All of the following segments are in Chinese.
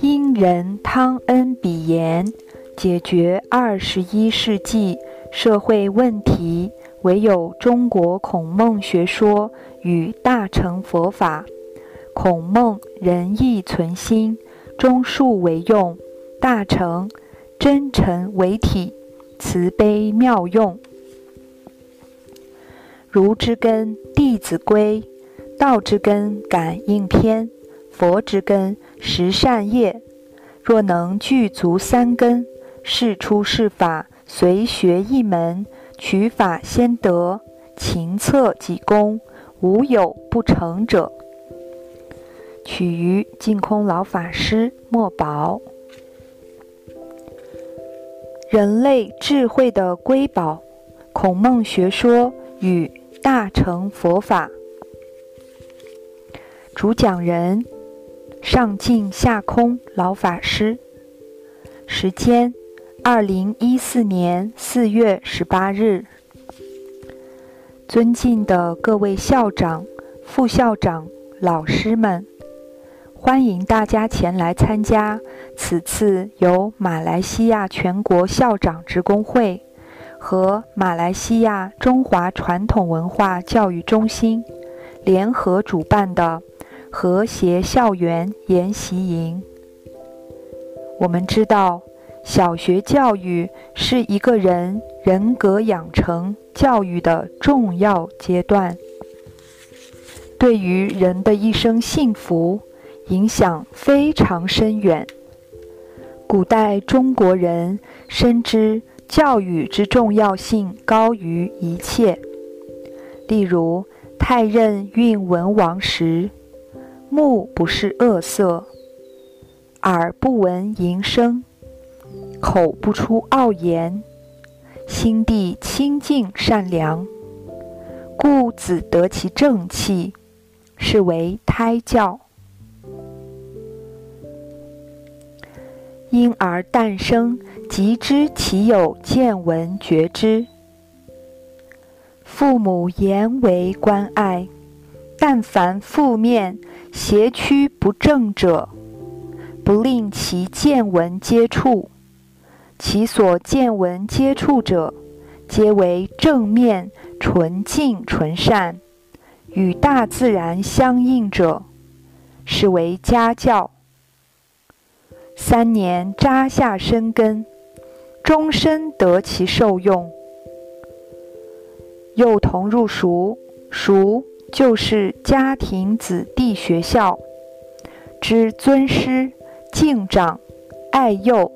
因人汤恩比言，解决二十一世纪社会问题，唯有中国孔孟学说与大乘佛法。孔孟仁义存心，忠恕为用；大乘真诚为体，慈悲妙用。儒之根《弟子规》，道之根《感应篇》，佛之根《十善业》。若能具足三根，是出是法，随学一门，取法先得，勤策己功，无有不成者。取于净空老法师墨宝。人类智慧的瑰宝，孔孟学说与大乘佛法。主讲人：上净下空老法师。时间：二零一四年四月十八日。尊敬的各位校长、副校长、老师们。欢迎大家前来参加此次由马来西亚全国校长职工会和马来西亚中华传统文化教育中心联合主办的和谐校园研习营。我们知道，小学教育是一个人人格养成教育的重要阶段，对于人的一生幸福。影响非常深远。古代中国人深知教育之重要性高于一切。例如，太任运文王时，目不视恶色，耳不闻淫声，口不出傲言，心地清净善良，故子得其正气，是为胎教。因而诞生，即知其有见闻觉知。父母言为关爱，但凡负面、邪曲不正者，不令其见闻接触；其所见闻接触者，皆为正面、纯净、纯善，与大自然相应者，是为家教。三年扎下深根，终身得其受用。幼童入塾，熟就是家庭子弟学校，之尊师敬长，爱幼。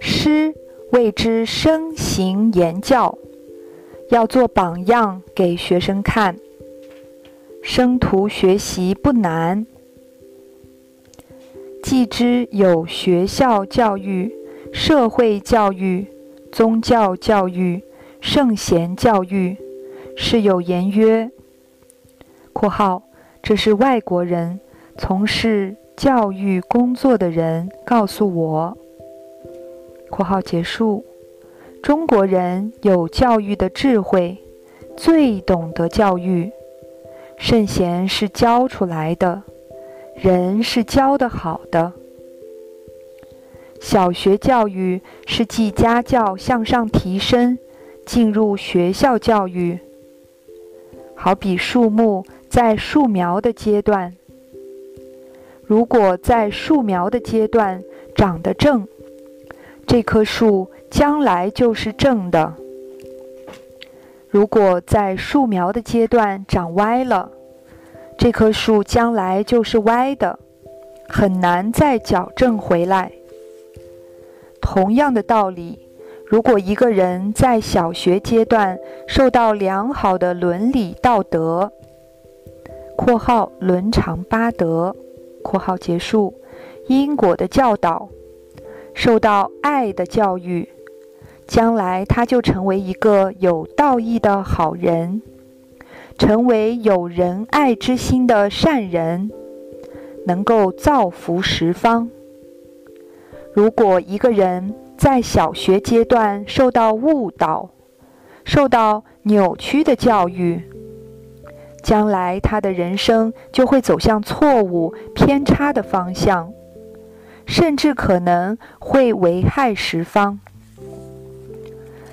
师谓之身行言教，要做榜样给学生看。生徒学习不难。既知有学校教育、社会教育、宗教教育、圣贤教育，是有言曰（括号这是外国人从事教育工作的人告诉我）（括号结束）中国人有教育的智慧，最懂得教育，圣贤是教出来的。人是教的好的，小学教育是继家教向上提升，进入学校教育。好比树木在树苗的阶段，如果在树苗的阶段长得正，这棵树将来就是正的；如果在树苗的阶段长歪了，这棵树将来就是歪的，很难再矫正回来。同样的道理，如果一个人在小学阶段受到良好的伦理道德（括号伦常八德）（括号结束）因果的教导，受到爱的教育，将来他就成为一个有道义的好人。成为有仁爱之心的善人，能够造福十方。如果一个人在小学阶段受到误导、受到扭曲的教育，将来他的人生就会走向错误、偏差的方向，甚至可能会危害十方。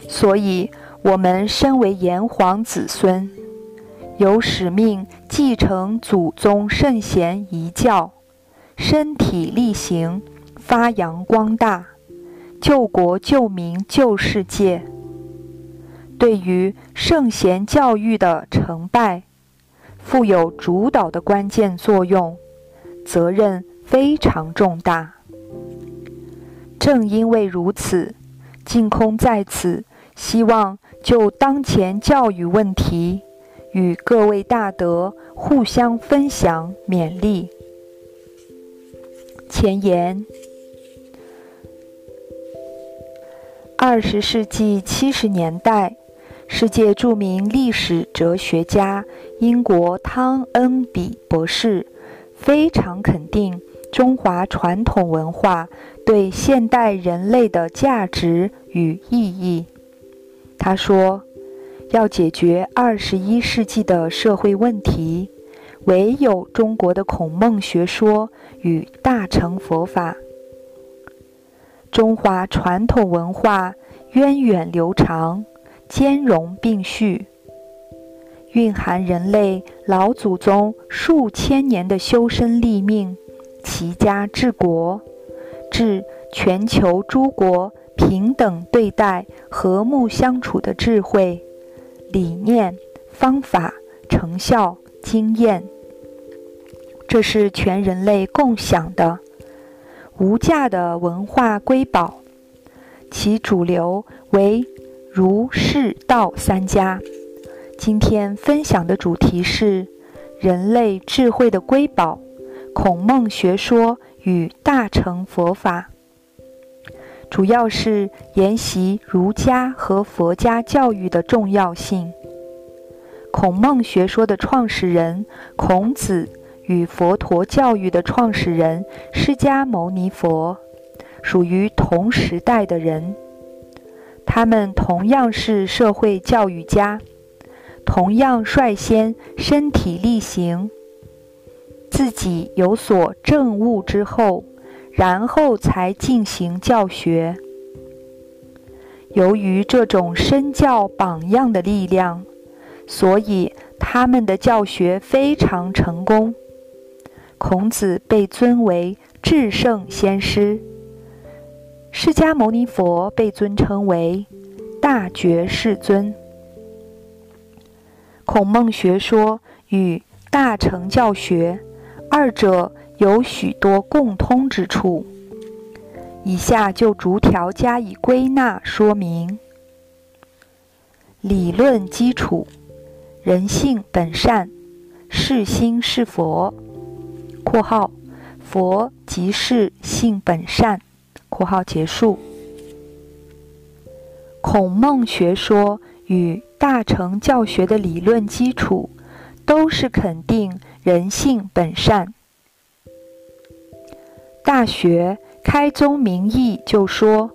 所以，我们身为炎黄子孙，有使命继承祖宗圣贤遗教，身体力行，发扬光大，救国救民救世界。对于圣贤教育的成败，负有主导的关键作用，责任非常重大。正因为如此，净空在此希望就当前教育问题，与各位大德互相分享勉励。前言：二十世纪七十年代。世界著名历史哲学家英国汤恩比博士非常肯定中华传统文化对现代人类的价值与意义。他说：“要解决二十一世纪的社会问题，唯有中国的孔孟学说与大乘佛法。中华传统文化源远流长。”兼容并蓄，蕴含人类老祖宗数千年的修身立命、齐家治国、治全球诸国平等对待、和睦相处的智慧、理念、方法、成效、经验。这是全人类共享的无价的文化瑰宝，其主流为。儒释道三家，今天分享的主题是人类智慧的瑰宝——孔孟学说与大乘佛法，主要是研习儒家和佛家教育的重要性。孔孟学说的创始人孔子与佛陀教育的创始人释迦牟尼佛，属于同时代的人。他们同样是社会教育家，同样率先身体力行，自己有所证悟之后，然后才进行教学。由于这种身教榜样的力量，所以他们的教学非常成功。孔子被尊为至圣先师。释迦牟尼佛被尊称为大觉世尊。孔孟学说与大乘教学二者有许多共通之处，以下就逐条加以归纳说明。理论基础：人性本善，是心是佛（括号佛即是性本善）。括号结束。孔孟学说与大乘教学的理论基础，都是肯定人性本善。大学开宗明义就说：“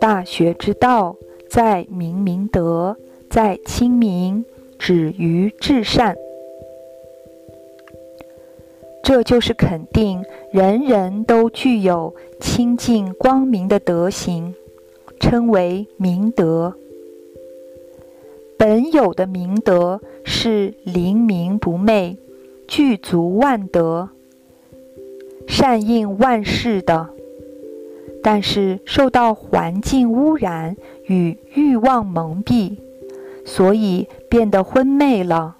大学之道，在明明德，在亲民，止于至善。”这就是肯定人人都具有清净光明的德行，称为明德。本有的明德是灵明不昧，具足万德，善应万事的。但是受到环境污染与欲望蒙蔽，所以变得昏昧了。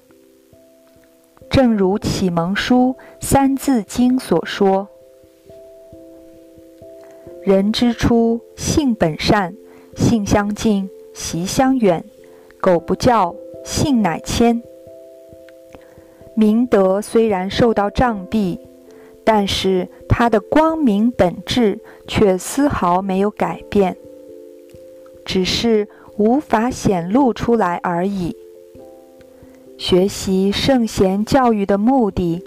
正如《启蒙书》《三字经》所说：“人之初，性本善，性相近，习相远。苟不教，性乃迁。”明德虽然受到障蔽，但是它的光明本质却丝毫没有改变，只是无法显露出来而已。学习圣贤教育的目的，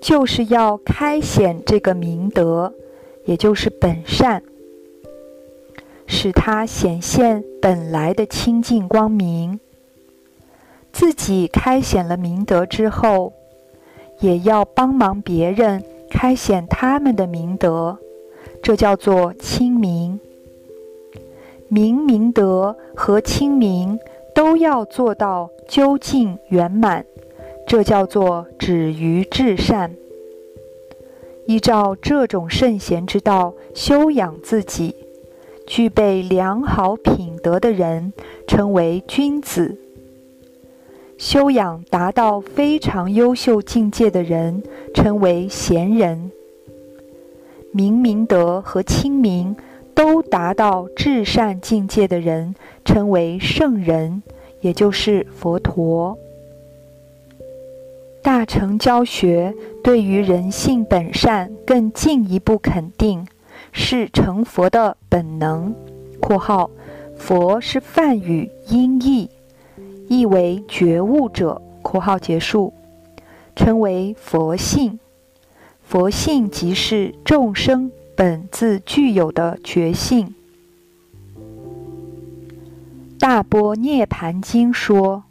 就是要开显这个明德，也就是本善，使它显现本来的清净光明。自己开显了明德之后，也要帮忙别人开显他们的明德，这叫做亲明。明明德和亲明都要做到究竟圆满，这叫做止于至善。依照这种圣贤之道修养自己，具备良好品德的人，称为君子；修养达到非常优秀境界的人，称为贤人。明明德和亲明都达到至善境界的人，称为圣人，也就是佛陀。大乘教学对于人性本善更进一步肯定，是成佛的本能。（括号佛是梵语音译，意为觉悟者。）（括号结束）称为佛性。佛性即是众生本自具有的觉性。《大波涅盘经》说。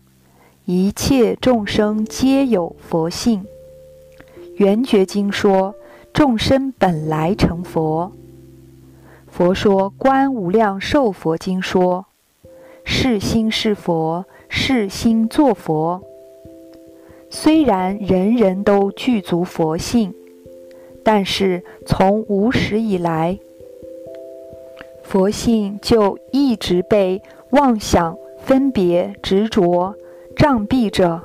一切众生皆有佛性。圆觉经说，众生本来成佛。佛说观无量寿佛经说，是心是佛，是心作佛。虽然人人都具足佛性，但是从无始以来，佛性就一直被妄想、分别、执着。障蔽着，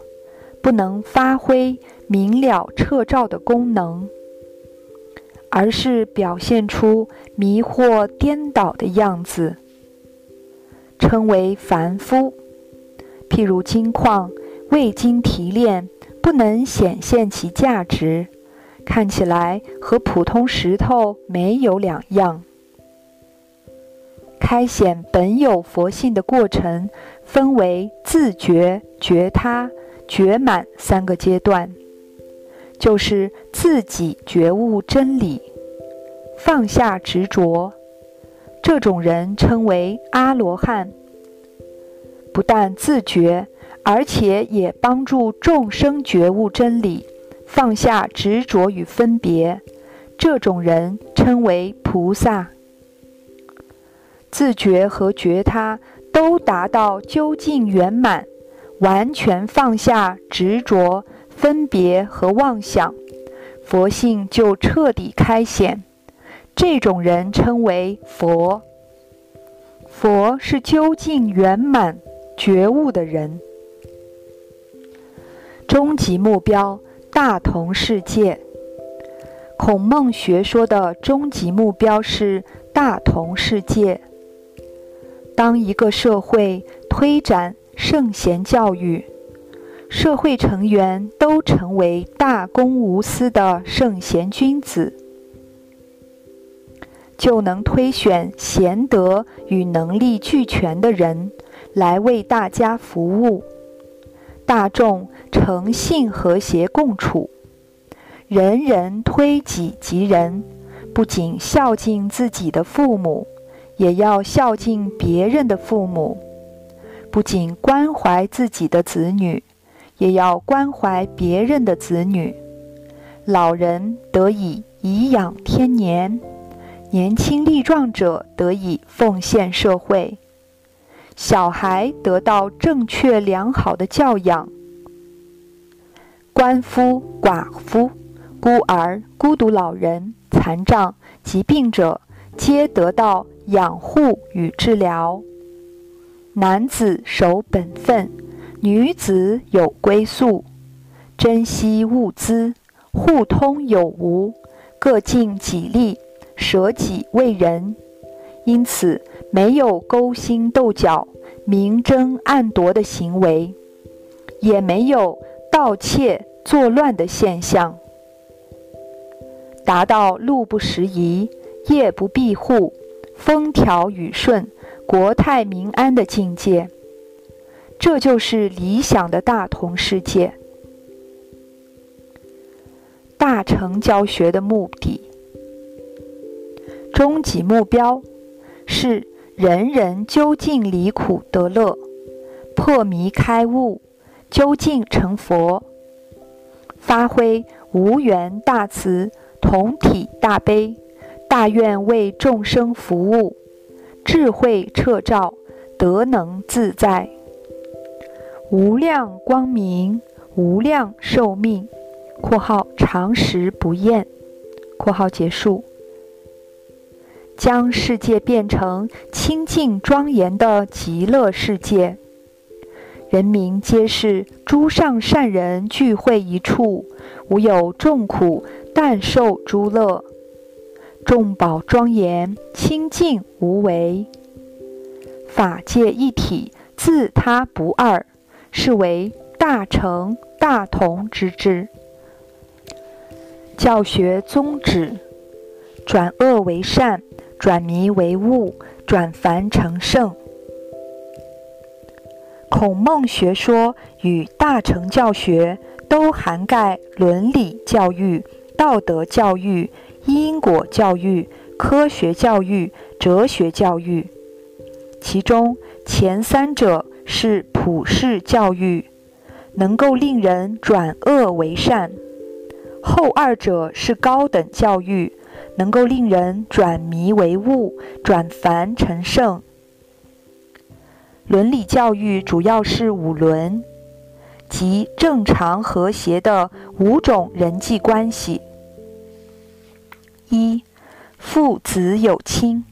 不能发挥明了彻照的功能，而是表现出迷惑颠倒的样子，称为凡夫。譬如金矿未经提炼，不能显现其价值，看起来和普通石头没有两样。开显本有佛性的过程，分为自觉、觉他、觉满三个阶段，就是自己觉悟真理，放下执着。这种人称为阿罗汉，不但自觉，而且也帮助众生觉悟真理，放下执着与分别。这种人称为菩萨。自觉和觉他都达到究竟圆满，完全放下执着、分别和妄想，佛性就彻底开显。这种人称为佛。佛是究竟圆满觉悟的人。终极目标大同世界。孔孟学说的终极目标是大同世界。当一个社会推展圣贤教育，社会成员都成为大公无私的圣贤君子，就能推选贤德与能力俱全的人来为大家服务，大众诚信和谐共处，人人推己及人，不仅孝敬自己的父母。也要孝敬别人的父母，不仅关怀自己的子女，也要关怀别人的子女。老人得以颐养天年，年轻力壮者得以奉献社会，小孩得到正确良好的教养，官夫、寡妇、孤儿、孤独老人、残障、疾病者，皆得到。养护与治疗，男子守本分，女子有归宿，珍惜物资，互通有无，各尽己力，舍己为人。因此，没有勾心斗角、明争暗夺的行为，也没有盗窃作乱的现象，达到路不拾遗，夜不闭户。风调雨顺、国泰民安的境界，这就是理想的大同世界。大乘教学的目的，终极目标是人人究竟离苦得乐，破迷开悟，究竟成佛，发挥无缘大慈、同体大悲、大愿为众生服务，智慧彻照，德能自在，无量光明，无量寿命。（括号常时不厌）（括号结束）。将世界变成清净庄严的极乐世界，人民皆是诸上善人聚会一处，无有众苦，但受诸乐。众宝庄严，清净无为，法界一体，自他不二，是为大成大同之智。教学宗旨：转恶为善。转迷为悟，转凡成圣。孔孟学说与大乘教学都涵盖伦理教育、道德教育、因果教育、科学教育、哲学教育。其中前三者是普世教育，能够令人转恶为善；后二者是高等教育。能够令人转迷为悟，转凡成圣。伦理教育主要是五伦，即正常和谐的五种人际关系：一、父子有亲，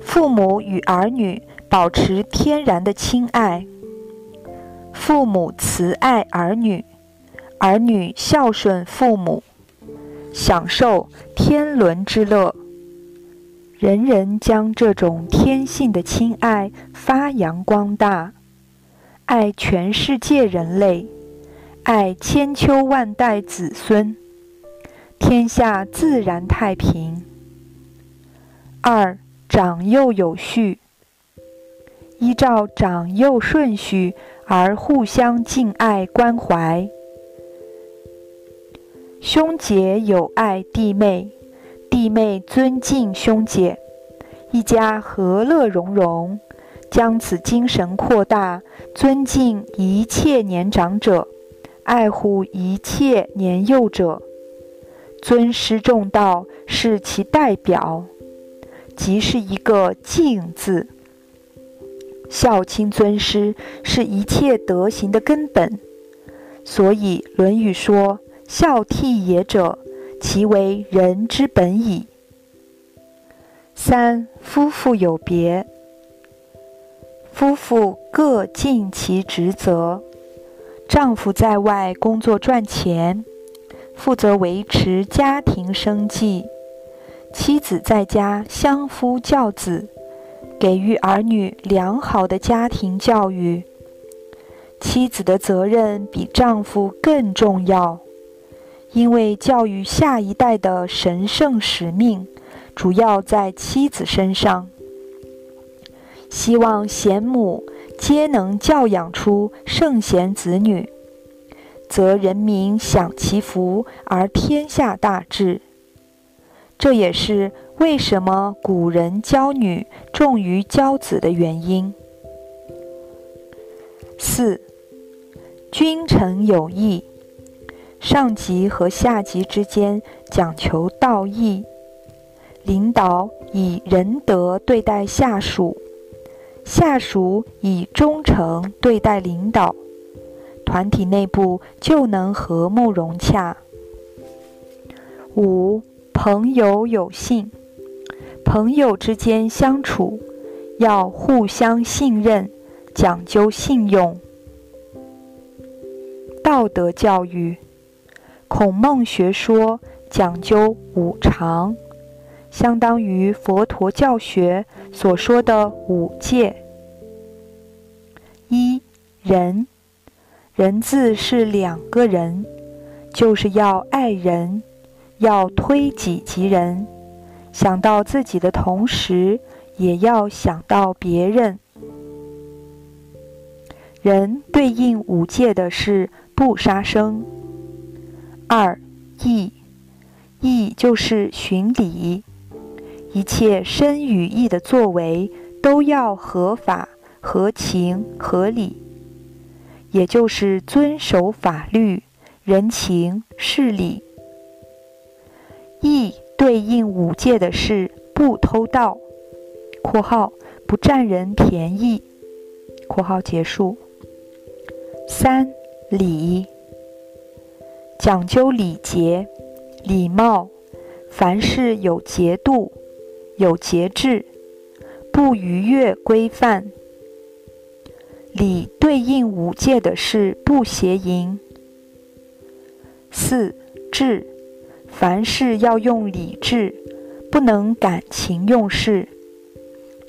父母与儿女保持天然的亲爱；父母慈爱儿女，儿女孝顺父母。享受天伦之乐，人人将这种天性的亲爱发扬光大，爱全世界人类，爱千秋万代子孙，天下自然太平。二长幼有序，依照长幼顺序而互相敬爱关怀。兄姐友爱弟妹，弟妹尊敬兄姐，一家和乐融融。将此精神扩大，尊敬一切年长者，爱护一切年幼者。尊师重道是其代表，即是一个敬字。孝亲尊师是一切德行的根本，所以《论语》说。孝悌也者，其为人之本矣。三夫妇有别，夫妇各尽其职责。丈夫在外工作赚钱，负责维持家庭生计；妻子在家相夫教子，给予儿女良好的家庭教育。妻子的责任比丈夫更重要。因为教育下一代的神圣使命，主要在妻子身上。希望贤母皆能教养出圣贤子女，则人民享其福而天下大治。这也是为什么古人教女重于教子的原因。四，君臣有义。上级和下级之间讲求道义，领导以仁德对待下属，下属以忠诚对待领导，团体内部就能和睦融洽。五朋友有信，朋友之间相处要互相信任，讲究信用。道德教育。孔孟学说讲究五常，相当于佛陀教学所说的五戒。一人，人字是两个人，就是要爱人，要推己及人，想到自己的同时，也要想到别人。人对应五戒的是不杀生。二义，义就是循礼，一切身与意的作为都要合法、合情、合理，也就是遵守法律、人情事理。义对应五戒的是不偷盗（括号不占人便宜）。括号结束。三礼，讲究礼节、礼貌，凡事有节度、有节制，不逾越规范。礼对应五戒的是不邪淫。四智，凡事要用理智，不能感情用事。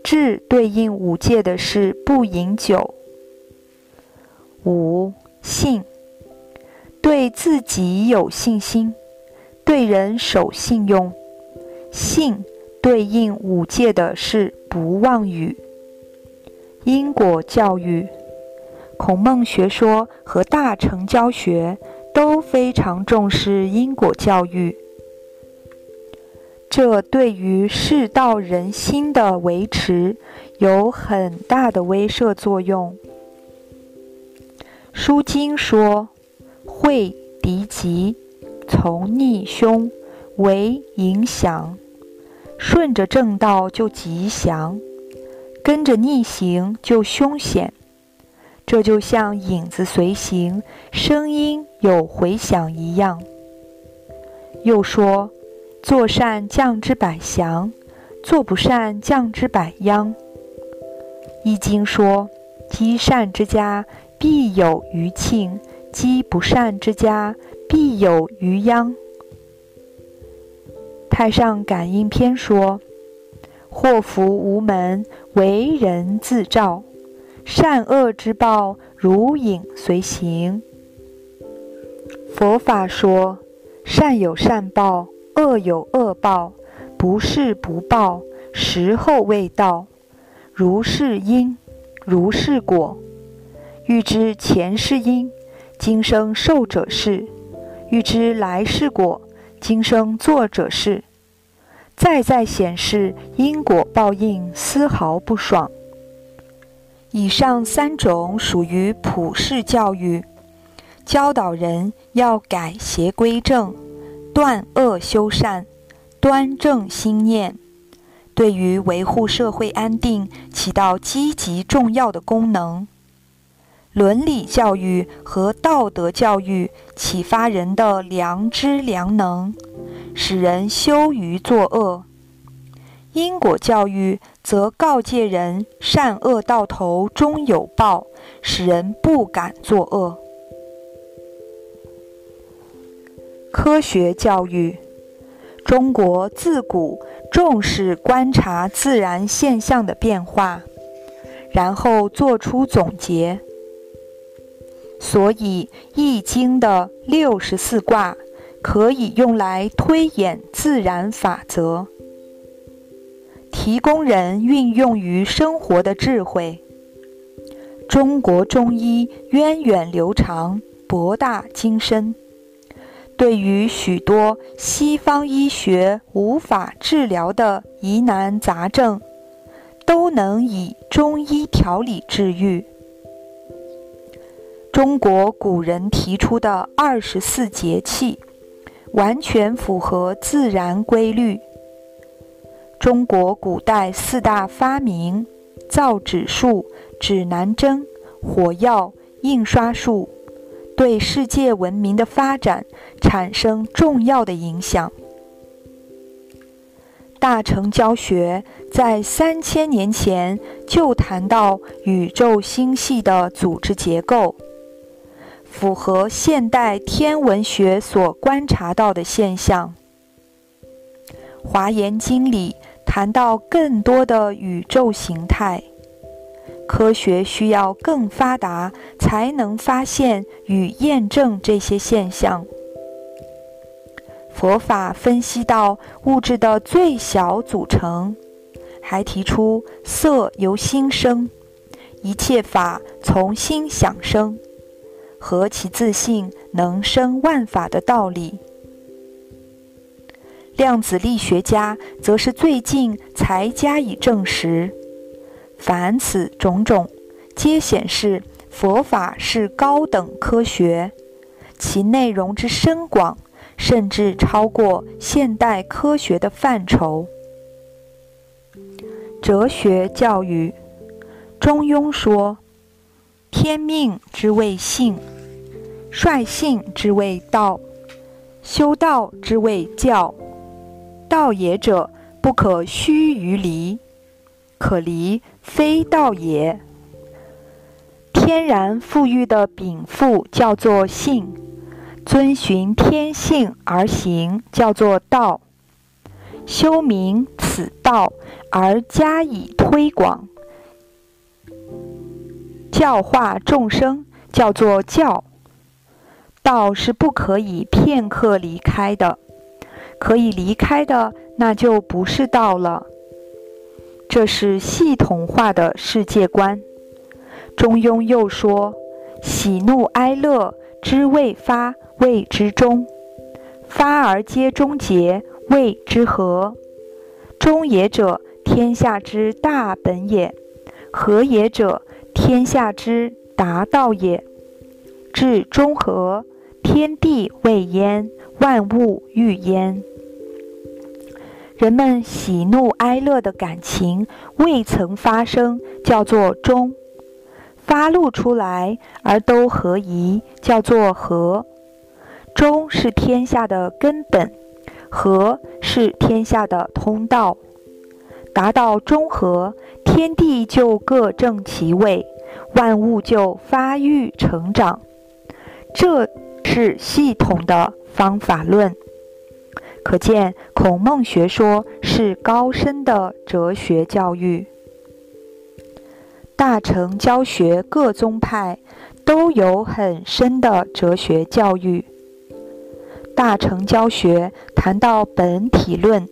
智对应五戒的是不饮酒。五信，对自己有信心，对人守信用。信对应五戒的是不妄语。因果教育，孔孟学说和大乘教学都非常重视因果教育，这对于世道人心的维持有很大的威慑作用。书经说：“会敌吉，从逆凶，为影响。顺着正道就吉祥，跟着逆行就凶险。这就像影子随形，声音有回响一样。”又说：“做善降之百祥，做不善降之百殃。”易经说：“积善之家。”必有余庆，积不善之家，必有余殃。太上感应篇说：“祸福无门，为人自照。善恶之报，如影随形。”佛法说：“善有善报，恶有恶报，不是不报，时候未到。如是因，如是果。”欲知前世因，今生受者是；欲知来世果，今生作者是。再再显示因果报应，丝毫不爽。以上三种属于普世教育，教导人要改邪归正，断恶修善，端正心念，对于维护社会安定起到积极重要的功能。伦理教育和道德教育启发人的良知良能，使人羞于作恶；因果教育则告诫人善恶到头终有报，使人不敢作恶。科学教育，中国自古重视观察自然现象的变化，然后做出总结。所以，《易经》的六十四卦可以用来推演自然法则，提供人运用于生活的智慧。中国中医源远流长、博大精深，对于许多西方医学无法治疗的疑难杂症，都能以中医调理治愈。中国古人提出的二十四节气，完全符合自然规律。中国古代四大发明——造纸术、指南针、火药、印刷术，对世界文明的发展产生重要的影响。大乘教学在三千年前就谈到宇宙星系的组织结构。符合现代天文学所观察到的现象，《华严经》里谈到更多的宇宙形态，科学需要更发达才能发现与验证这些现象。佛法分析到物质的最小组成，还提出色由心生，一切法从心想生。何其自信能生万法的道理！量子力学家则是最近才加以证实。凡此种种，皆显示佛法是高等科学，其内容之深广，甚至超过现代科学的范畴。哲学教育，中庸说：“天命之谓性，率性之谓道，修道之谓教。道也者，不可须臾离；可离，非道也。天然富裕的禀赋叫做性，遵循天性而行叫做道。修明此道。”而加以推广、教化众生，叫做教。道是不可以片刻离开的，可以离开的，那就不是道了。这是系统化的世界观。中庸又说：“喜怒哀乐之未发，谓之中；发而皆终结，谓之和。中也者。”天下之大本也，和也者，天下之达道也。至中和，天地未焉，万物欲焉。人们喜怒哀乐的感情未曾发生，叫做中；发露出来而都合宜，叫做和。中是天下的根本，和是天下的通道。达到中和，天地就各正其位，万物就发育成长。这是系统的方法论。可见，孔孟学说是高深的哲学教育。大乘教学各宗派都有很深的哲学教育。大乘教学谈到本体论。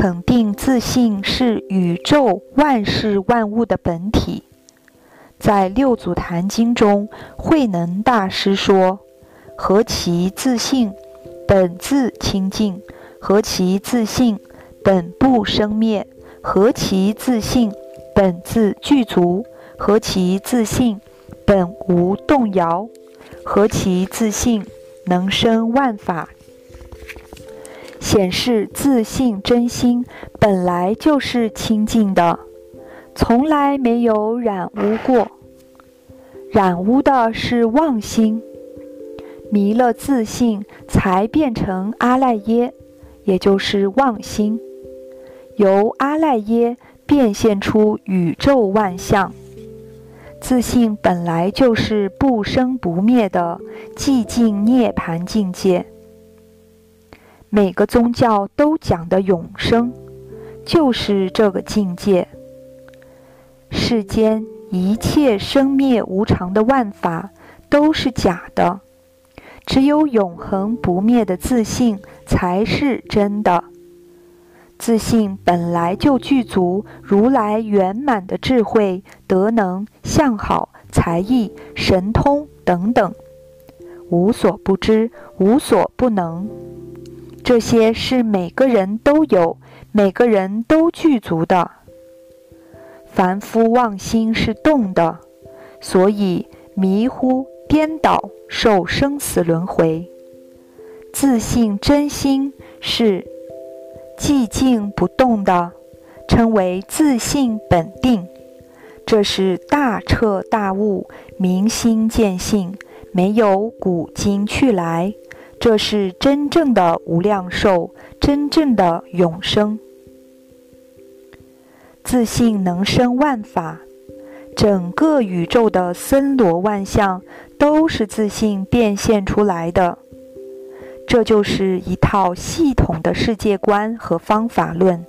肯定自信是宇宙万事万物的本体。在《六祖坛经》中，慧能大师说：“何其自信，本自清净；何其自信，本不生灭；何其自信，本自具足；何其自信，本无动摇；何其自信，能生万法。”显示自信真心本来就是清净的，从来没有染污过。染污的是妄心，迷了自信，才变成阿赖耶，也就是妄心。由阿赖耶变现出宇宙万象。自信本来就是不生不灭的寂静涅盘境界。每个宗教都讲的永生，就是这个境界。世间一切生灭无常的万法都是假的，只有永恒不灭的自信才是真的。自信本来就具足如来圆满的智慧、德能、相好、才艺、神通等等，无所不知，无所不能。这些是每个人都有，每个人都具足的。凡夫妄心是动的，所以迷糊颠倒，受生死轮回。自信真心是寂静不动的，称为自信本定。这是大彻大悟，明心见性，没有古今去来。这是真正的无量寿，真正的永生。自信能生万法，整个宇宙的森罗万象都是自信变现出来的。这就是一套系统的世界观和方法论。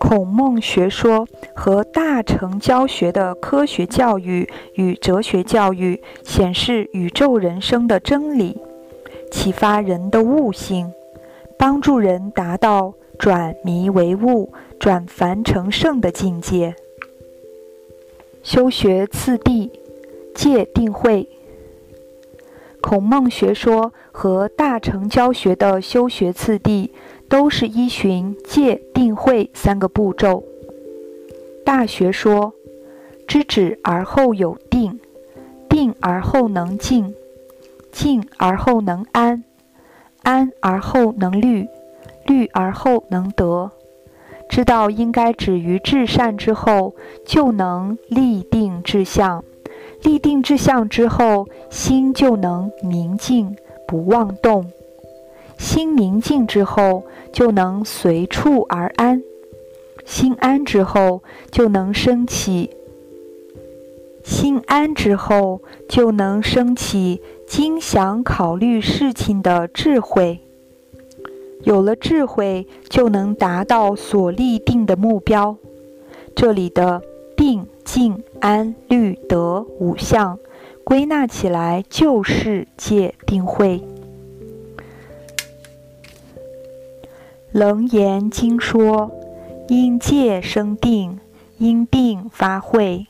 孔孟学说和大乘教学的科学教育与哲学教育，显示宇宙人生的真理，启发人的悟性，帮助人达到转迷为悟、转凡成圣的境界。修学次第，戒定慧。孔孟学说和大乘教学的修学次第。都是依循戒定慧三个步骤。大学说，知止而后有定，定而后能静，静而后能安，安而后能虑，虑而后能得。知道应该止于至善之后，就能立定志向；立定志向之后，心就能明静不妄动；心宁静之后，就能随处而安；心安之后，就能升起；心安之后，就能升起精详考虑事情的智慧。有了智慧，就能达到所立定的目标。这里的定、静、安、虑、得五项，归纳起来就是戒定慧。楞严经说：因戒生定，因定发慧。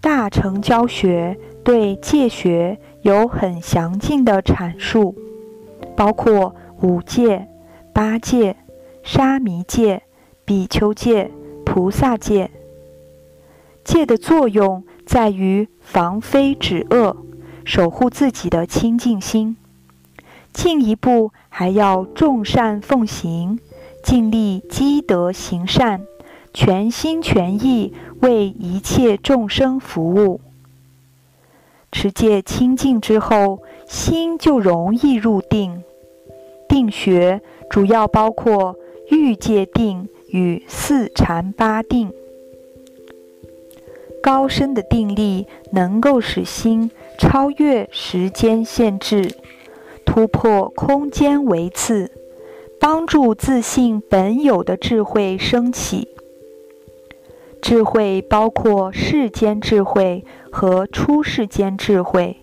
大乘教学对戒学有很详尽的阐述，包括五戒。八戒、沙弥戒、比丘戒、菩萨戒，戒的作用在于防非止恶，守护自己的清净心。进一步还要众善奉行，尽力积德行善，全心全意为一切众生服务。持戒清净之后，心就容易入定。定学。主要包括欲界定与四禅八定。高深的定力能够使心超越时间限制，突破空间维次，帮助自信本有的智慧升起。智慧包括世间智慧和出世间智慧，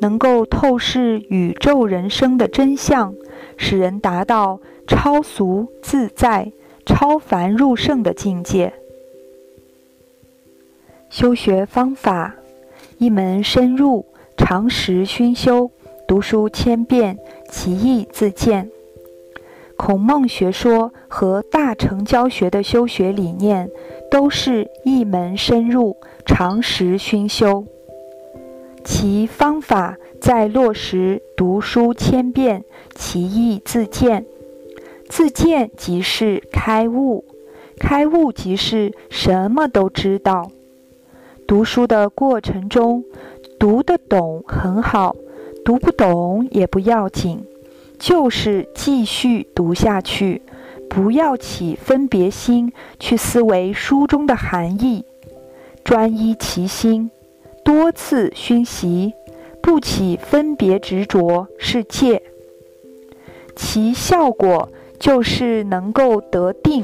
能够透视宇宙人生的真相。使人达到超俗自在、超凡入圣的境界。修学方法：一门深入，常识熏修，读书千遍，其义自见。孔孟学说和大成教学的修学理念，都是一门深入，常识熏修。其方法在落实读书千遍，其义自见。自见即是开悟，开悟即是什么都知道。读书的过程中，读得懂很好，读不懂也不要紧，就是继续读下去，不要起分别心去思维书中的含义，专一其心。多次熏习，不起分别执着是戒，其效果就是能够得定。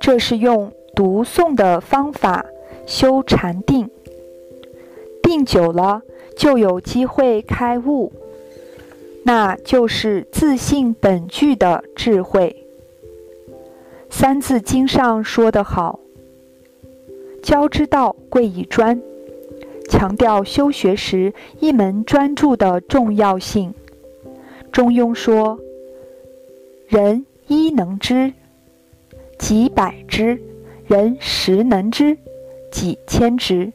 这是用读诵的方法修禅定，定久了就有机会开悟，那就是自信本具的智慧。《三字经》上说得好。教之道贵以专，强调修学时一门专注的重要性。中庸说：“人一能知，几百知；人十能知，几千知。”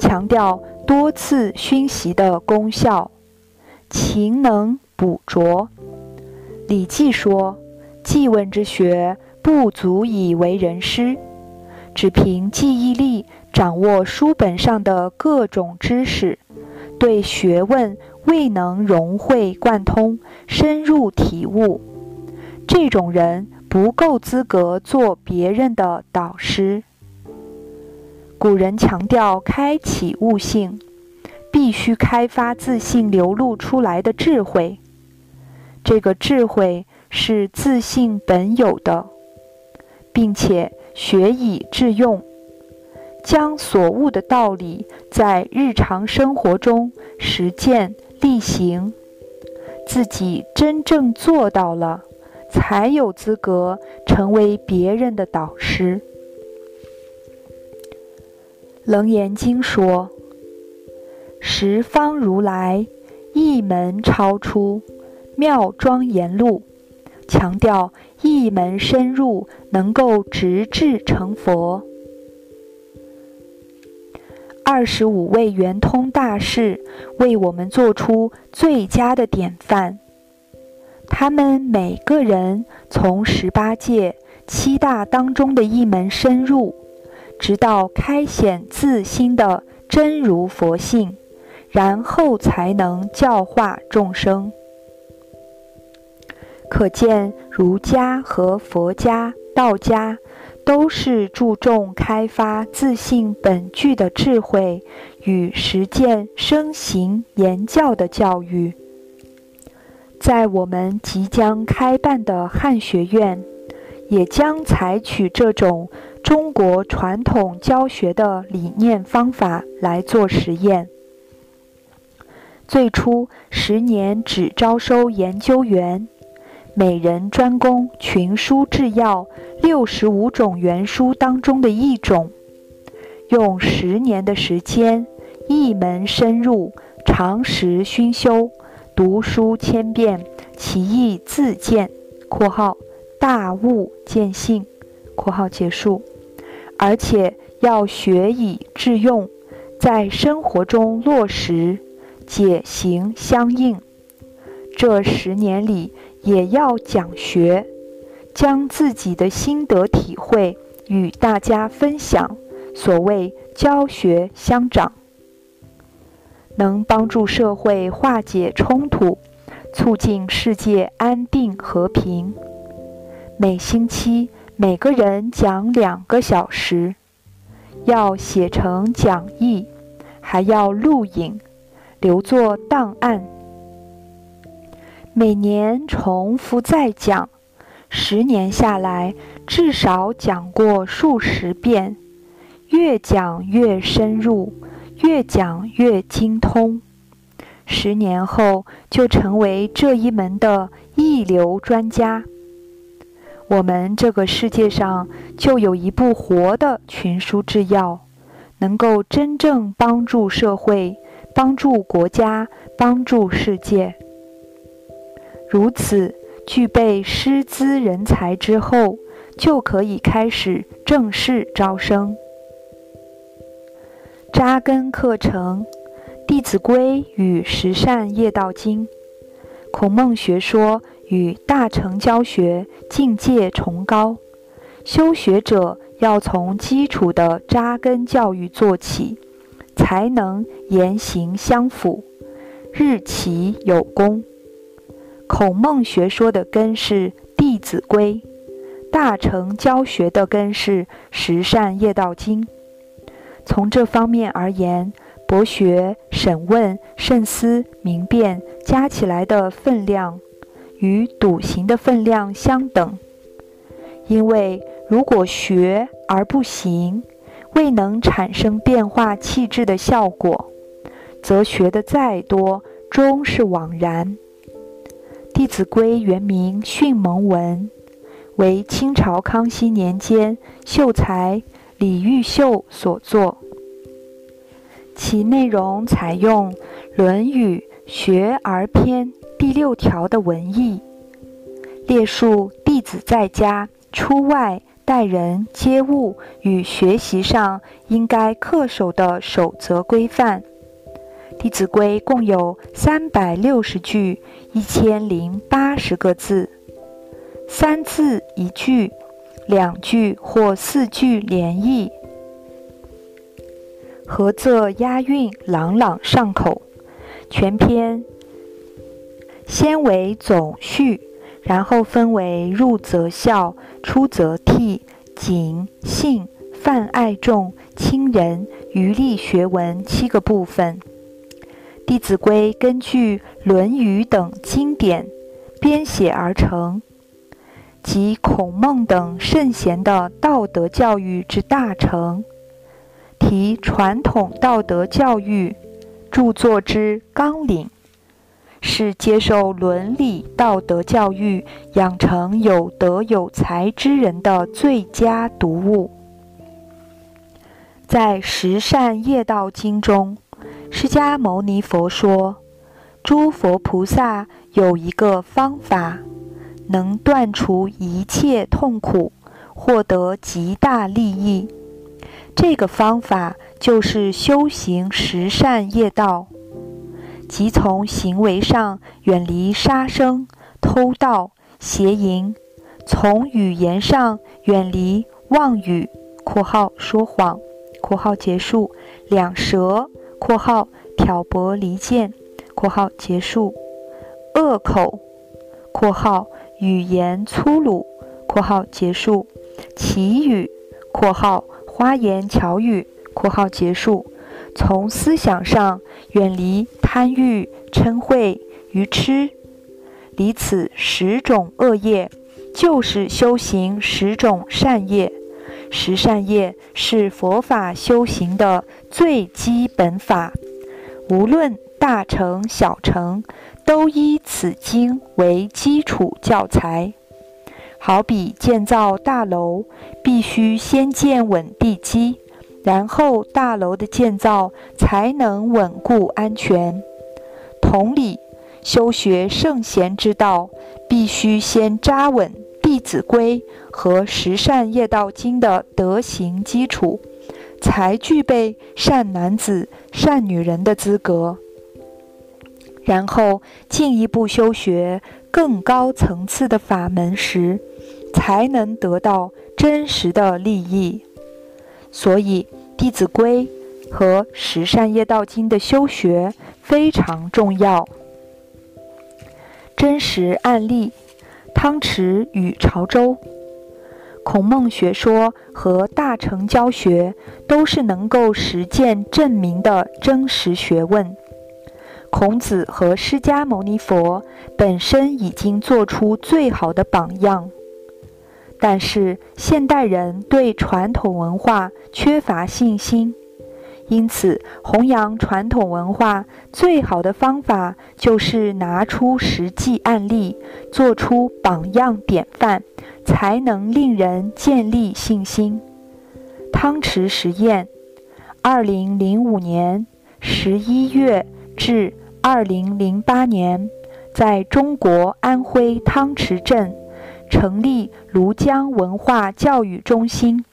强调多次熏习的功效，勤能补拙。礼记说：“记问之学，不足以为人师。”只凭记忆力掌握书本上的各种知识，对学问未能融会贯通、深入体悟，这种人不够资格做别人的导师。古人强调开启悟性，必须开发自信流露出来的智慧，这个智慧是自信本有的，并且。学以致用，将所悟的道理在日常生活中实践力行，自己真正做到了，才有资格成为别人的导师。楞严经说：“十方如来一门超出，妙庄严路。”强调一门深入，能够直至成佛。二十五位圆通大士为我们做出最佳的典范。他们每个人从十八界七大当中的一门深入，直到开显自心的真如佛性，然后才能教化众生。可见，儒家和佛家、道家都是注重开发自信本具的智慧与实践生行言教的教育。在我们即将开办的汉学院，也将采取这种中国传统教学的理念方法来做实验。最初十年只招收研究员。每人专攻群书治要六十五种原书当中的一种，用十年的时间，一门深入，常识熏修，读书千遍，其义自见（括号大悟见性）（括号结束），而且要学以致用，在生活中落实，解行相应。这十年里。也要讲学，将自己的心得体会与大家分享，所谓教学相长，能帮助社会化解冲突，促进世界安定和平。每星期每个人讲两个小时，要写成讲义，还要录影，留作档案。每年重复再讲，十年下来至少讲过数十遍，越讲越深入，越讲越精通。十年后就成为这一门的一流专家。我们这个世界上就有一部活的群书制药，能够真正帮助社会、帮助国家、帮助世界。如此具备师资人才之后，就可以开始正式招生。扎根课程，《弟子规》与《十善业道经》，孔孟学说与大乘教学境界崇高，修学者要从基础的扎根教育做起，才能言行相符，日齐有功。孔孟学说的根是《弟子规》，大成教学的根是《十善业道经》。从这方面而言，博学、审问、慎思、明辨加起来的分量，与笃行的分量相等。因为如果学而不行，未能产生变化气质的效果，则学的再多，终是枉然。《弟子规》原名《训蒙文》，为清朝康熙年间秀才李毓秀所作。其内容采用《论语·学而篇》第六条的文意，列述弟子在家、出外待人接物与学习上应该恪守的守则规范。《弟子规》共有三百六十句，一千零八十个字，三字一句，两句或四句连译，合仄押韵，朗朗上口。全篇先为总序，然后分为入则孝、出则悌、谨、信、泛爱众、亲仁、余力学文七个部分。《弟子规》根据《论语》等经典编写而成，及孔孟等圣贤的道德教育之大成，提传统道德教育著作之纲领，是接受伦理道德教育、养成有德有才之人的最佳读物。在《十善业道经》中。释迦牟尼佛说：“诸佛菩萨有一个方法，能断除一切痛苦，获得极大利益。这个方法就是修行十善业道，即从行为上远离杀生、偷盗、邪淫；从语言上远离妄语（括号说谎）。括号结束，两舌（括号挑拨离间）括号结束，恶口（括号语言粗鲁）括号结束，绮语（括号花言巧语）括号结束。从思想上远离贪欲、嗔恚、愚痴，离此十种恶业，就是修行十种善业。十善业是佛法修行的最基本法，无论大乘小乘，都依此经为基础教材。好比建造大楼，必须先建稳地基，然后大楼的建造才能稳固安全。同理，修学圣贤之道，必须先扎稳。《弟子规》和《十善业道经》的德行基础，才具备善男子、善女人的资格。然后进一步修学更高层次的法门时，才能得到真实的利益。所以，《弟子规》和《十善业道经》的修学非常重要。真实案例。汤池与潮州，孔孟学说和大乘教学都是能够实践证明的真实学问。孔子和释迦牟尼佛本身已经做出最好的榜样，但是现代人对传统文化缺乏信心。因此，弘扬传统文化最好的方法就是拿出实际案例，做出榜样典范，才能令人建立信心。汤池实验，二零零五年十一月至二零零八年，在中国安徽汤池镇成立庐江文化教育中心。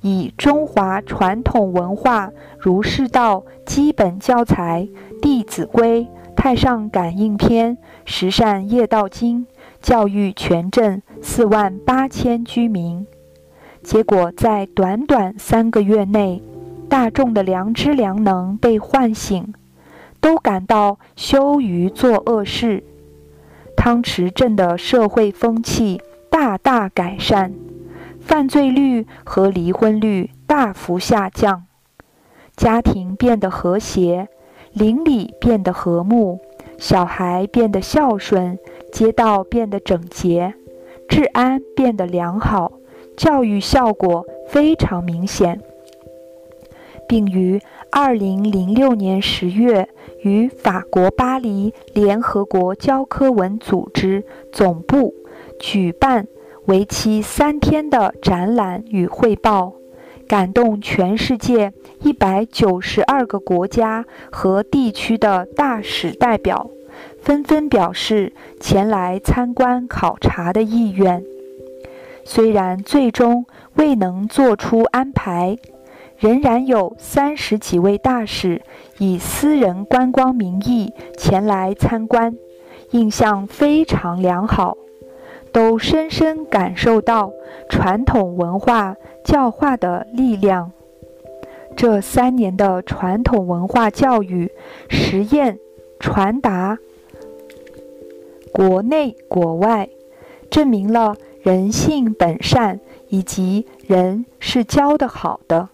以中华传统文化儒释道基本教材《弟子规》《太上感应篇》《十善业道经》教育全镇四万八千居民，结果在短短三个月内，大众的良知良能被唤醒，都感到羞于做恶事，汤池镇的社会风气大大改善。犯罪率和离婚率大幅下降，家庭变得和谐，邻里变得和睦，小孩变得孝顺，街道变得整洁，治安变得良好，教育效果非常明显，并于二零零六年十月与法国巴黎联合国教科文组织总部举办。为期三天的展览与汇报，感动全世界一百九十二个国家和地区的大使代表，纷纷表示前来参观考察的意愿。虽然最终未能做出安排，仍然有三十几位大使以私人观光名义前来参观，印象非常良好。都深深感受到传统文化教化的力量。这三年的传统文化教育实验传达，国内国外，证明了人性本善，以及人是教的好的。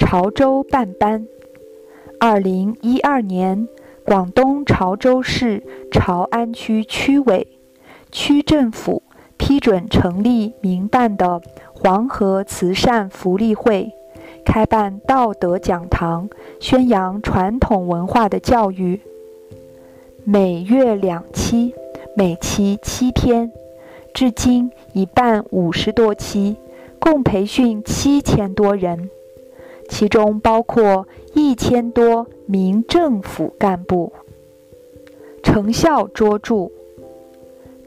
潮州办班，二零一二年。广东潮州市潮安区区委、区政府批准成立民办的黄河慈善福利会，开办道德讲堂，宣扬传统文化的教育。每月两期，每期七天，至今已办五十多期，共培训七千多人。其中包括一千多名政府干部，成效卓著。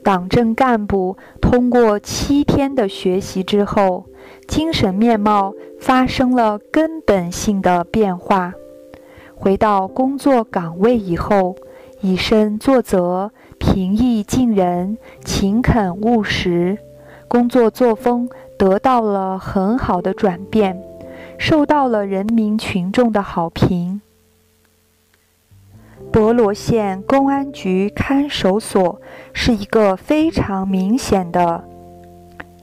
党政干部通过七天的学习之后，精神面貌发生了根本性的变化。回到工作岗位以后，以身作则，平易近人，勤恳务实，工作作风得到了很好的转变，受到了人民群众的好评。博罗县公安局看守所是一个非常明显的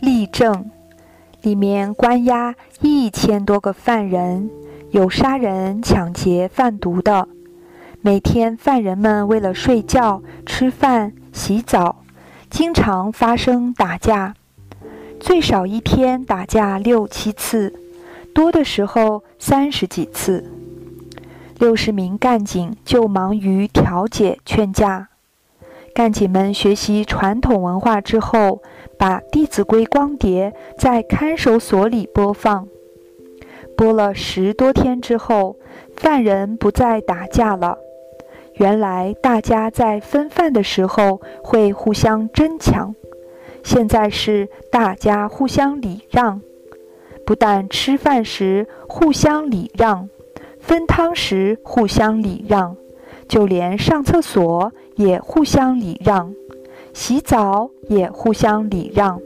例证，里面关押一千多个犯人，有杀人、抢劫、贩毒的。每天犯人们为了睡觉、吃饭、洗澡，经常发生打架，最少一天打架六七次，多的时候三十几次。六十名干警就忙于调解劝架。干警们学习传统文化之后，把《弟子规》光碟在看守所里播放。播了十多天之后，犯人不再打架了。原来大家在分饭的时候会互相争抢，现在是大家互相礼让，不但吃饭时互相礼让。分汤时互相礼让，就连上厕所也互相礼让，洗澡也互相礼让。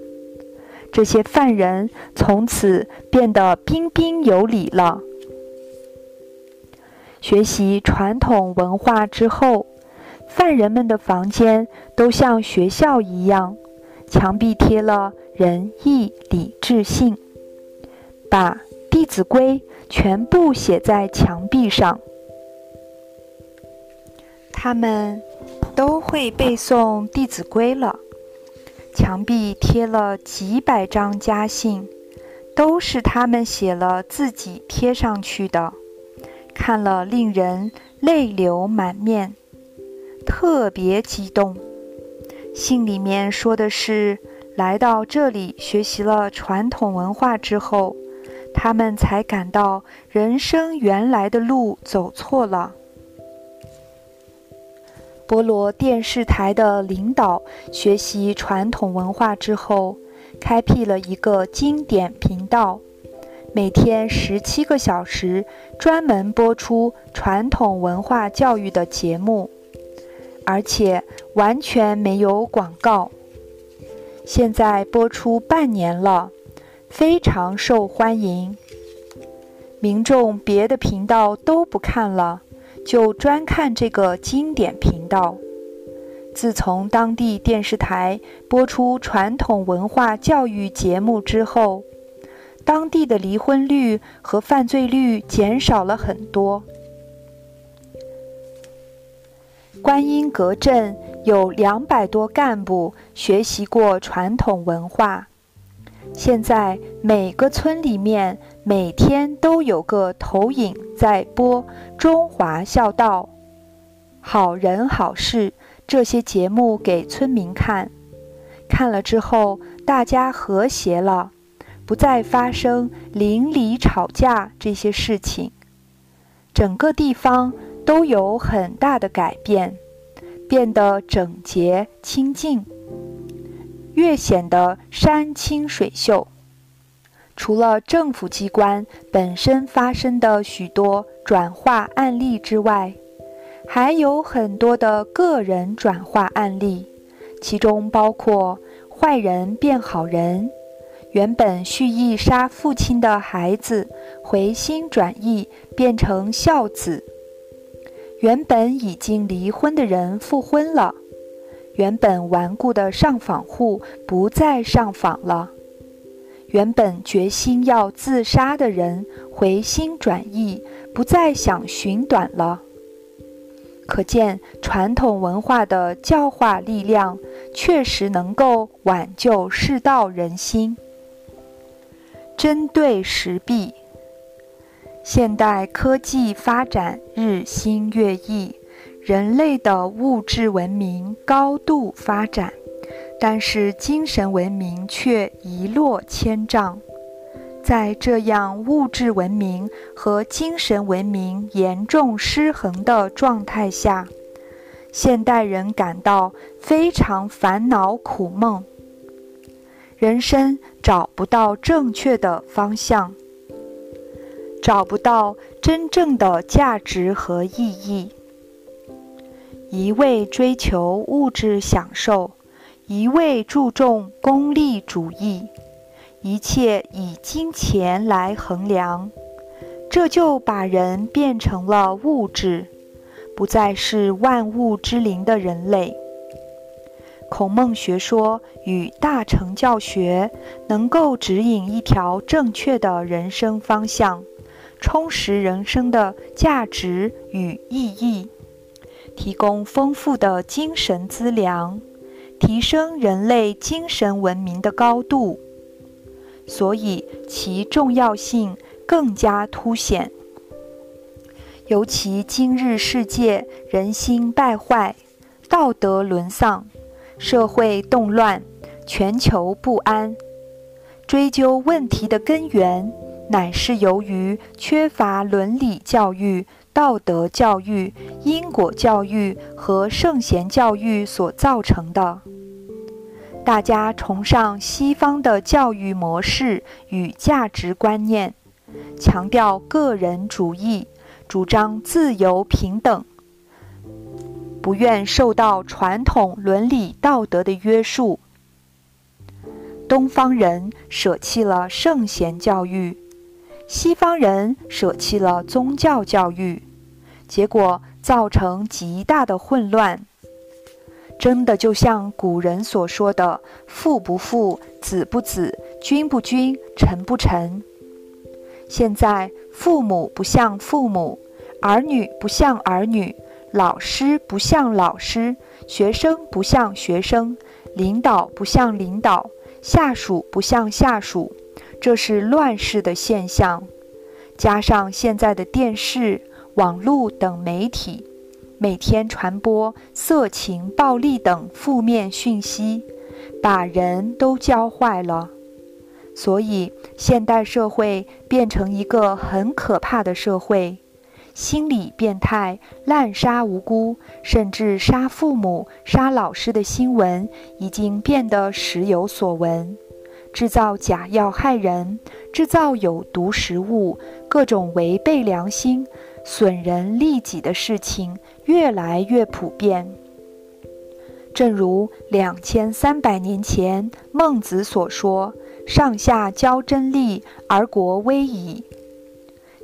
这些犯人从此变得彬彬有礼了。学习传统文化之后，犯人们的房间都像学校一样，墙壁贴了仁义礼智信，把。《弟子规》全部写在墙壁上，他们都会背诵《弟子规》了。墙壁贴了几百张家信，都是他们写了自己贴上去的，看了令人泪流满面，特别激动。信里面说的是，来到这里学习了传统文化之后。他们才感到人生原来的路走错了。博罗电视台的领导学习传统文化之后，开辟了一个经典频道，每天十七个小时，专门播出传统文化教育的节目，而且完全没有广告。现在播出半年了。非常受欢迎，民众别的频道都不看了，就专看这个经典频道。自从当地电视台播出传统文化教育节目之后，当地的离婚率和犯罪率减少了很多。观音阁镇有两百多干部学习过传统文化。现在每个村里面每天都有个投影在播《中华孝道》《好人好事》这些节目给村民看，看了之后大家和谐了，不再发生邻里吵架这些事情，整个地方都有很大的改变，变得整洁清净。越显得山清水秀。除了政府机关本身发生的许多转化案例之外，还有很多的个人转化案例，其中包括坏人变好人，原本蓄意杀父亲的孩子回心转意变成孝子，原本已经离婚的人复婚了。原本顽固的上访户不再上访了，原本决心要自杀的人回心转意，不再想寻短了。可见传统文化的教化力量确实能够挽救世道人心。针对时弊，现代科技发展日新月异。人类的物质文明高度发展，但是精神文明却一落千丈。在这样物质文明和精神文明严重失衡的状态下，现代人感到非常烦恼苦闷。人生找不到正确的方向，找不到真正的价值和意义。一味追求物质享受，一味注重功利主义，一切以金钱来衡量，这就把人变成了物质，不再是万物之灵的人类。孔孟学说与大乘教学能够指引一条正确的人生方向，充实人生的价值与意义。提供丰富的精神资粮，提升人类精神文明的高度，所以其重要性更加凸显。尤其今日世界人心败坏，道德沦丧，社会动乱，全球不安。追究问题的根源，乃是由于缺乏伦理教育。道德教育、因果教育和圣贤教育所造成的，大家崇尚西方的教育模式与价值观念，强调个人主义，主张自由平等，不愿受到传统伦理道德的约束。东方人舍弃了圣贤教育。西方人舍弃了宗教教育，结果造成极大的混乱。真的就像古人所说的“父不父，子不子，君不君，臣不臣”。现在父母不像父母，儿女不像儿女，老师不像老师，学生不像学生，领导不像领导，下属不像下属。这是乱世的现象，加上现在的电视、网络等媒体，每天传播色情、暴力等负面讯息，把人都教坏了。所以，现代社会变成一个很可怕的社会，心理变态、滥杀无辜，甚至杀父母、杀老师的新闻已经变得时有所闻。制造假药害人，制造有毒食物，各种违背良心、损人利己的事情越来越普遍。正如两千三百年前孟子所说：“上下交真利，而国危矣。”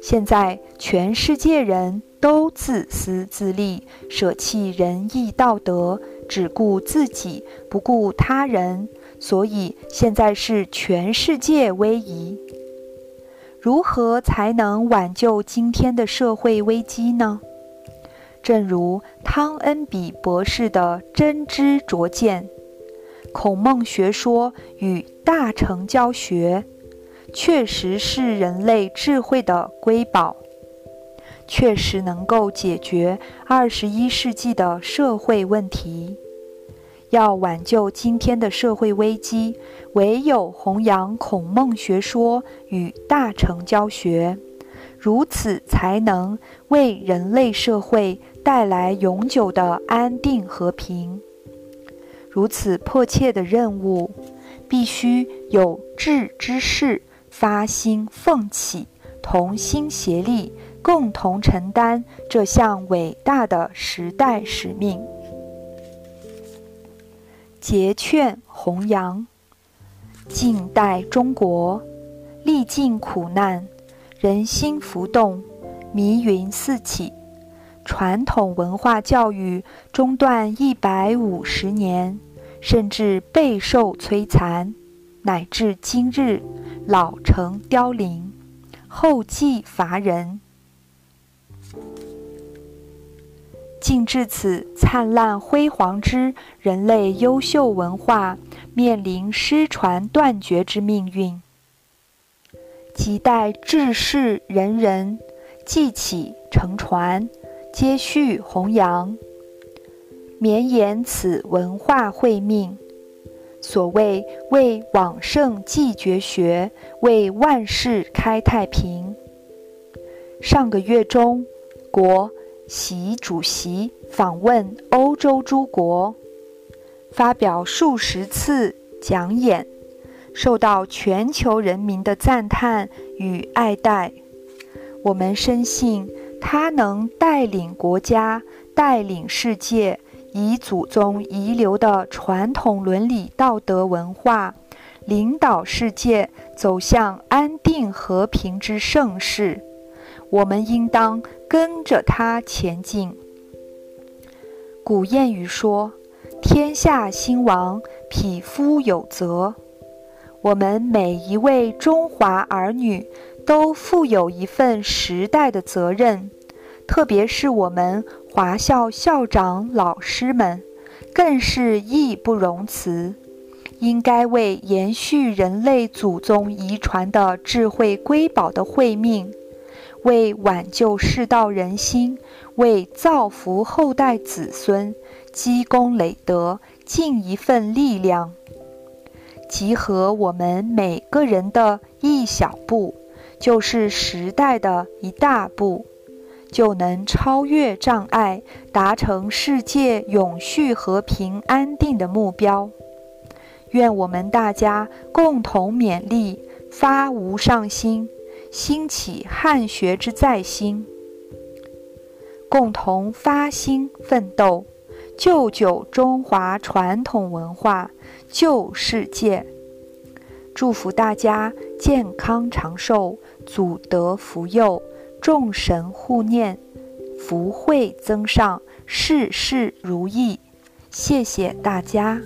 现在全世界人都自私自利，舍弃仁义道德，只顾自己，不顾他人。所以现在是全世界危疑，如何才能挽救今天的社会危机呢？正如汤恩比博士的真知灼见，孔孟学说与大成教学，确实是人类智慧的瑰宝，确实能够解决二十一世纪的社会问题。要挽救今天的社会危机，唯有弘扬孔孟学说与大成教学，如此才能为人类社会带来永久的安定和平。如此迫切的任务，必须有志之士发心奋起，同心协力，共同承担这项伟大的时代使命。节劝弘扬，近代中国历尽苦难，人心浮动，迷云四起，传统文化教育中断一百五十年，甚至备受摧残，乃至今日老成凋零，后继乏人。竟至此灿烂辉煌之人类优秀文化面临失传断绝之命运，亟待志士仁人记起承传，接续弘扬，绵延此文化慧命。所谓为往圣继绝学，为万世开太平。上个月中，国。习主席访问欧洲诸国，发表数十次讲演，受到全球人民的赞叹与爱戴。我们深信他能带领国家、带领世界，以祖宗遗留的传统伦理道德文化，领导世界走向安定和平之盛世。我们应当跟着他前进。古谚语说：“天下兴亡，匹夫有责。”我们每一位中华儿女都负有一份时代的责任，特别是我们华校校长老师们，更是义不容辞。应该为延续人类祖宗遗传的智慧瑰宝的慧命。为挽救世道人心，为造福后代子孙，积功累德，尽一份力量。集合我们每个人的一小步，就是时代的一大步，就能超越障碍，达成世界永续和平安定的目标。愿我们大家共同勉励，发无上心。兴起汉学之在心，共同发心奋斗，救救中华传统文化，救世界。祝福大家健康长寿，祖德福佑，众神护念，福慧增上，事事如意。谢谢大家。